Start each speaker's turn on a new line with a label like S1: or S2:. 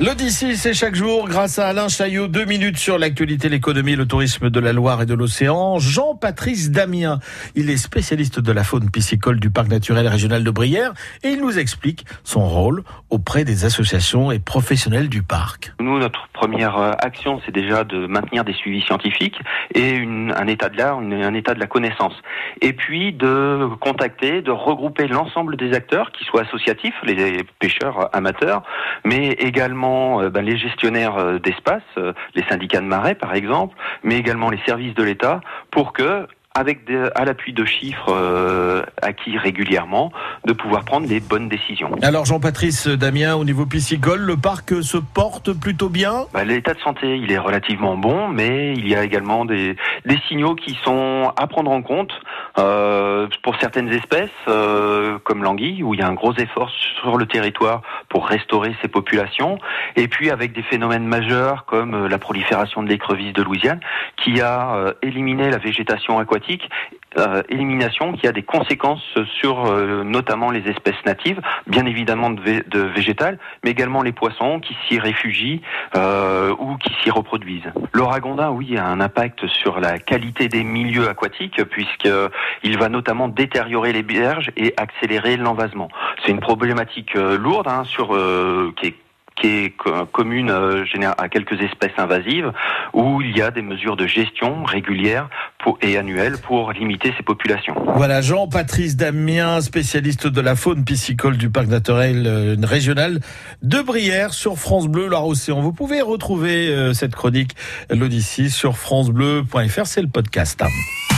S1: L'Odyssée, c'est chaque jour grâce à Alain Chaillot. Deux minutes sur l'actualité, l'économie, le tourisme de la Loire et de l'océan. Jean-Patrice Damien, il est spécialiste de la faune piscicole du parc naturel régional de Brière et il nous explique son rôle auprès des associations et professionnels du parc.
S2: Nous, notre première euh, action, c'est déjà de maintenir des suivis scientifiques et une, un état de l'art, un état de la connaissance. Et puis de contacter, de regrouper l'ensemble des acteurs, qui soient associatifs, les pêcheurs amateurs, mais également euh, ben, les gestionnaires euh, d'espace, euh, les syndicats de marais par exemple, mais également les services de l'État, pour que avec à l'appui de chiffres acquis régulièrement, de pouvoir prendre les bonnes décisions.
S1: Alors Jean-Patrice Damien, au niveau piscicole, le parc se porte plutôt bien?
S2: Bah, L'état de santé, il est relativement bon, mais il y a également des, des signaux qui sont à prendre en compte. Euh, pour certaines espèces, euh, comme l'anguille, où il y a un gros effort sur le territoire pour restaurer ces populations, et puis avec des phénomènes majeurs comme euh, la prolifération de l'écrevisse de Louisiane, qui a éliminé la végétation aquatique euh, élimination qui a des conséquences sur euh, notamment les espèces natives, bien évidemment de, végétales, mais également les poissons qui s'y réfugient euh, ou qui s'y reproduisent. L'oragondin, oui, a un impact sur la qualité des milieux aquatiques puisqu'il va notamment détériorer les berges et accélérer l'envasement. C'est une problématique lourde hein, sur qui est qui est commune euh, à quelques espèces invasives, où il y a des mesures de gestion régulières et annuelles pour limiter ces populations.
S1: Voilà, Jean-Patrice Damien, spécialiste de la faune piscicole du parc naturel euh, régional de Brière sur France Bleu Loire-Océan. Vous pouvez retrouver euh, cette chronique, l'Odyssée, sur francebleu.fr, c'est le podcast.